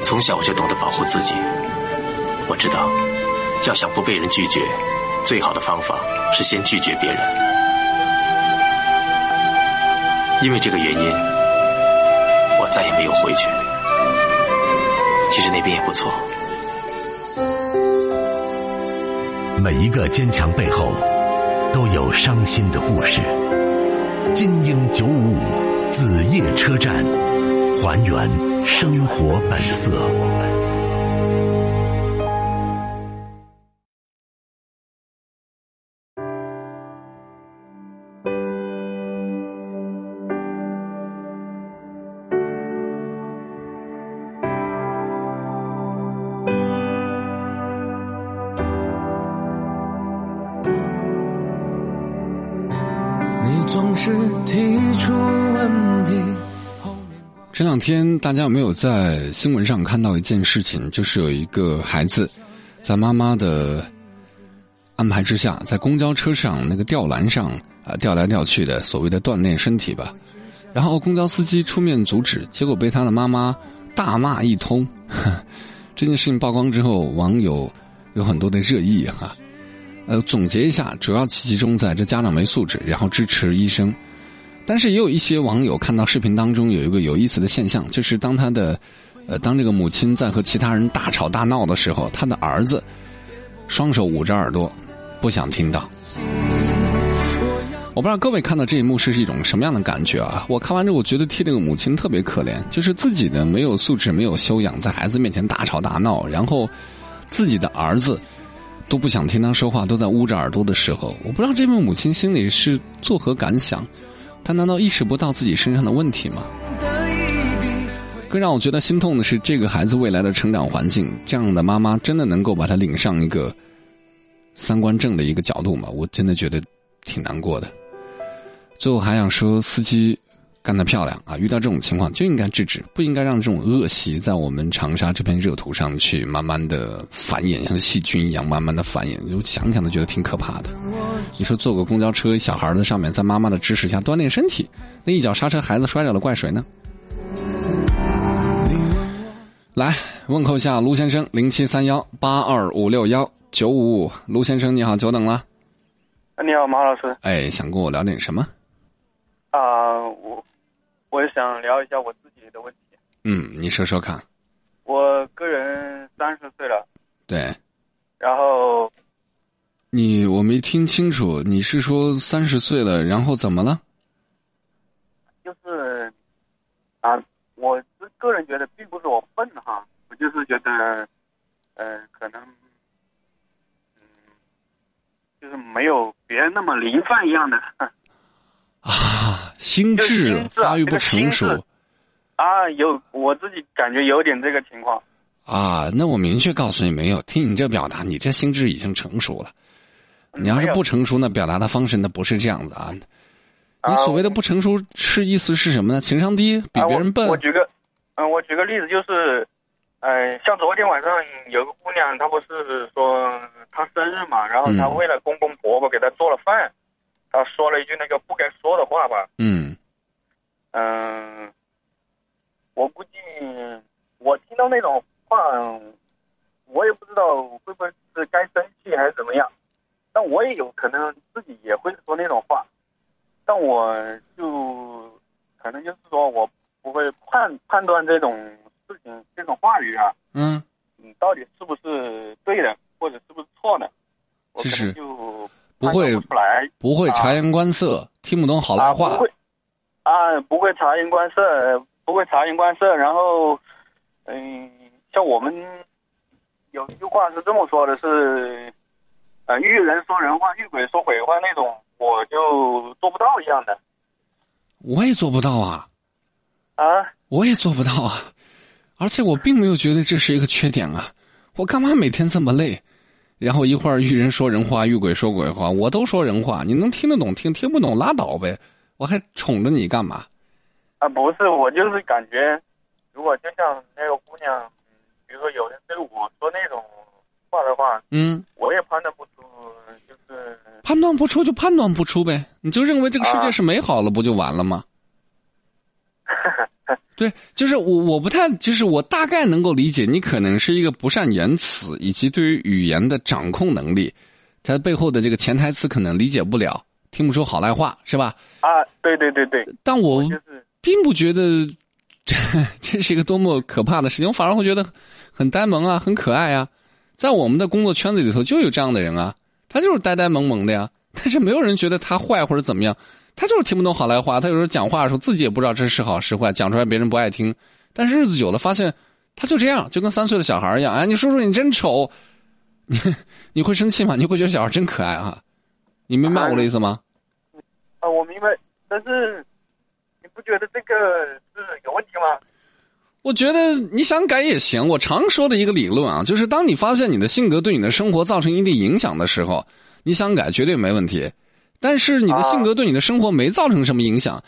从小我就懂得保护自己。我知道，要想不被人拒绝，最好的方法是先拒绝别人。因为这个原因，我再也没有回去。其实那边也不错。每一个坚强背后，都有伤心的故事。金鹰九五五子夜车站，还原生活本色。你总是提出问题。这两天大家有没有在新闻上看到一件事情？就是有一个孩子在妈妈的安排之下，在公交车上那个吊篮上啊吊来吊去的，所谓的锻炼身体吧。然后公交司机出面阻止，结果被他的妈妈大骂一通。这件事情曝光之后，网友有很多的热议哈。呃，总结一下，主要集中在这家长没素质，然后支持医生。但是也有一些网友看到视频当中有一个有意思的现象，就是当他的，呃，当这个母亲在和其他人大吵大闹的时候，他的儿子双手捂着耳朵，不想听到。我不知道各位看到这一幕是一种什么样的感觉啊？我看完之后，我觉得替这个母亲特别可怜，就是自己的没有素质、没有修养，在孩子面前大吵大闹，然后自己的儿子都不想听他说话，都在捂着耳朵的时候，我不知道这位母亲心里是作何感想。他难道意识不到自己身上的问题吗？更让我觉得心痛的是，这个孩子未来的成长环境，这样的妈妈真的能够把他领上一个三观正的一个角度吗？我真的觉得挺难过的。最后还想说，司机干得漂亮啊！遇到这种情况就应该制止，不应该让这种恶习在我们长沙这片热土上去慢慢的繁衍，像细菌一样慢慢的繁衍。就想想都觉得挺可怕的。你说坐个公交车，小孩在上面，在妈妈的支持下锻炼身体，那一脚刹车，孩子摔着了，怪谁呢？来问候一下卢先生，零七三幺八二五六幺九五五，卢先生你好，久等了。你好，马老师。哎，想跟我聊点什么？啊，我我想聊一下我自己的问题。嗯，你说说看。我个人三十岁了。对。然后。你我没听清楚，你是说三十岁了，然后怎么了？就是啊，我是个人觉得，并不是我笨哈，我就是觉得，呃，可能，嗯，就是没有别人那么灵泛一样的。啊，心智发育不成熟。啊，有我自己感觉有点这个情况。啊，那我明确告诉你，没有听你这表达，你这心智已经成熟了。你要是不成熟，那表达的方式那不是这样子啊。你所谓的不成熟是意思是什么呢？情商低，比别人笨。我举个，嗯，我举个例子，就是，呃，像昨天晚上有个姑娘，她不是说她生日嘛，然后她为了公公婆婆给她做了饭，她说了一句那个不该说的话吧。嗯。嗯，我估计我听到那种话，我也不知道会不会是该生气还是怎么样。但我也有可能自己也会说那种话，但我就可能就是说我不会判判断这种事情这种话语啊，嗯，嗯，到底是不是对的，或者是不是错的，其实就不会出来，不会察言观色，听不懂好赖话，不会啊，不会察言观色，不会察言观色，然后，嗯，像我们有一句话是这么说的，是。呃，遇人说人话，遇鬼说鬼话那种，我就做不到一样的。我也做不到啊！啊，我也做不到啊！而且我并没有觉得这是一个缺点啊！我干嘛每天这么累？然后一会儿遇人说人话，遇鬼说鬼话，我都说人话，你能听得懂听，听不懂拉倒呗！我还宠着你干嘛？啊，不是，我就是感觉，如果就像那个姑娘，比如说有人对我说那种话的话，嗯，我也判断不出，就是。判断不出就判断不出呗，你就认为这个世界是美好了，不就完了吗？对，就是我我不太，就是我大概能够理解，你可能是一个不善言辞，以及对于语言的掌控能力，它背后的这个潜台词可能理解不了，听不出好赖话，是吧？啊，对对对对，但我并不觉得 这这是一个多么可怕的事情，我反而会觉得很呆萌啊，很可爱啊。在我们的工作圈子里头就有这样的人啊，他就是呆呆萌萌的呀，但是没有人觉得他坏或者怎么样，他就是听不懂好赖话，他有时候讲话的时候自己也不知道这是好是坏，讲出来别人不爱听，但是日子久了发现他就这样，就跟三岁的小孩一样，哎，你叔叔你真丑，你 你会生气吗？你会觉得小孩真可爱啊？你明白我的意思吗？啊，我明白，但是你不觉得这个是有问题吗？我觉得你想改也行。我常说的一个理论啊，就是当你发现你的性格对你的生活造成一定影响的时候，你想改绝对没问题。但是你的性格对你的生活没造成什么影响，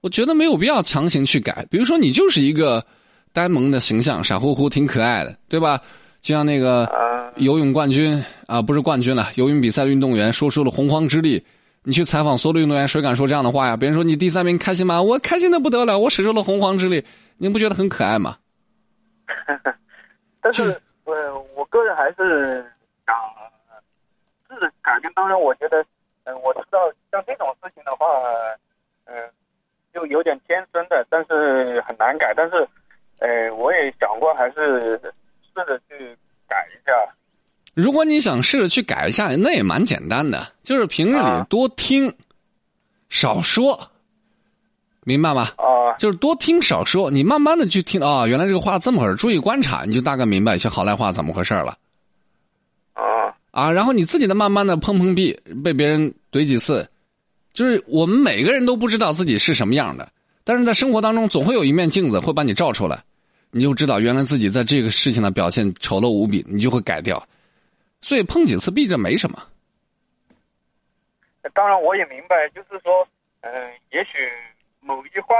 我觉得没有必要强行去改。比如说你就是一个呆萌的形象，傻乎乎，挺可爱的，对吧？就像那个啊游泳冠军啊，不是冠军了，游泳比赛的运动员说出了洪荒之力。你去采访所有的运动员，谁敢说这样的话呀？别人说你第三名开心吗？我开心的不得了，我使出了洪荒之力，您不觉得很可爱吗？但是我我个人还是想试着改变。当然，我觉得，嗯、我知道像这种事情的话，嗯、就有点天生的，但是很难改。但是，呃，我也想过，还是试着去改一下。如果你想试着去改一下，那也蛮简单的，就是平日里啊多听，少说，明白吗？啊就是多听少说，你慢慢的去听啊、原来这个话这么回事，注意观察，你就大概明白一些好赖话怎么回事了啊啊。然后你自己的慢慢的碰碰壁，被别人怼几次，就是我们每个人都不知道自己是什么样的，但是在生活当中总会有一面镜子会把你照出来，你就知道原来自己在这个事情的表现丑陋无比，你就会改掉。所以碰几次壁这没什么。当然，我也明白，就是说，嗯、也许某一句话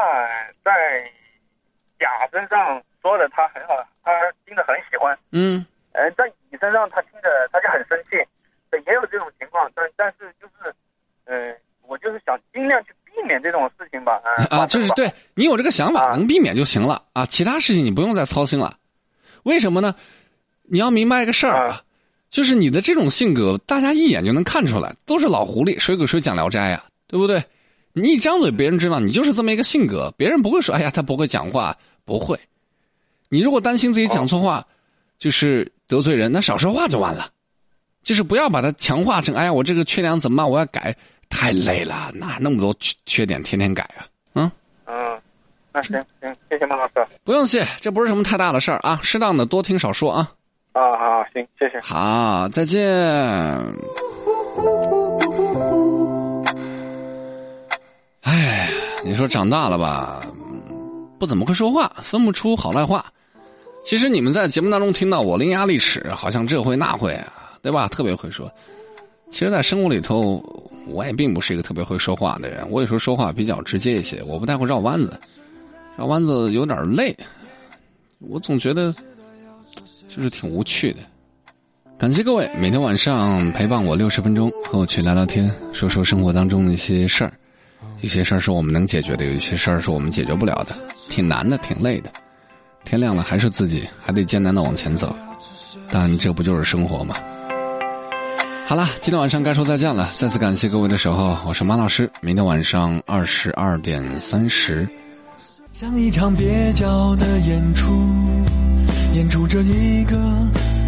在甲身上说的他很好，他听着很喜欢，嗯，呃，在乙身上他听着他就很生气，对，也有这种情况，但但是就是，呃，我就是想尽量去避免这种事情吧，呃、啊，发生吧就是对你有这个想法，啊能避免就行了啊，其他事情你不用再操心了。为什么呢？你要明白一个事儿啊啊，就是你的这种性格，大家一眼就能看出来，都是老狐狸，谁给谁讲聊斋呀、对不对？你一张嘴，别人知道你就是这么一个性格，别人不会说，哎呀，他不会讲话，不会。你如果担心自己讲错话，就是得罪人，那少说话就完了。就是不要把它强化成，哎呀，我这个缺点怎么办？我要改，太累了，哪那么多缺缺点天天改啊？嗯，嗯，那行行，谢谢孟老师，不用谢，这不是什么太大的事儿啊，适当的多听少说啊。啊好，行，谢谢。好，再见。哎，你说长大了吧，嗯不怎么会说话，分不出好赖话。其实你们在节目当中听到我伶牙俐齿，好像这会那会啊，对吧？特别会说。其实，在生活里头，我也并不是一个特别会说话的人。我有时候说话比较直接一些，我不太会绕弯子，绕弯子有点累。我总觉得就是挺无趣的。感谢各位每天晚上陪伴我六十分钟，和我去聊聊天，说说生活当中的一些事儿。有些事儿是我们能解决的，有一些事儿是我们解决不了的，挺难的，挺累的。天亮了还是自己，还得艰难的往前走，但这不就是生活吗？好了，今天晚上该说再见了。再次感谢各位的守候，我是马老师。明天晚上二十二点三十，像一场蹩脚的演出，演出着一个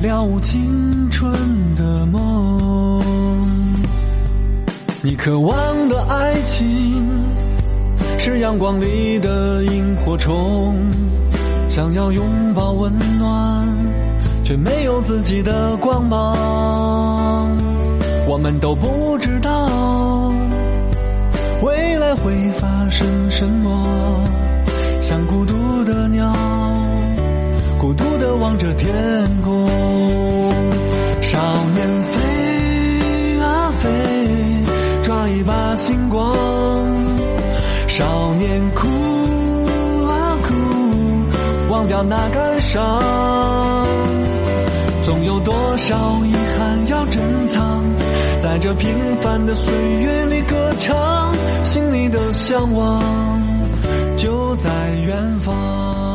了无青春的梦。你渴望的爱情是阳光里的萤火虫，想要拥抱温暖，却没有自己的光芒。我们都不知道未来会发生什么，像孤独的鸟，孤独的望着天空。少年飞啊飞，抓一把星光。少年哭啊哭，忘掉那感伤。总有多少遗憾要珍藏，在这平凡的岁月里歌唱，心里的向往。就在远方。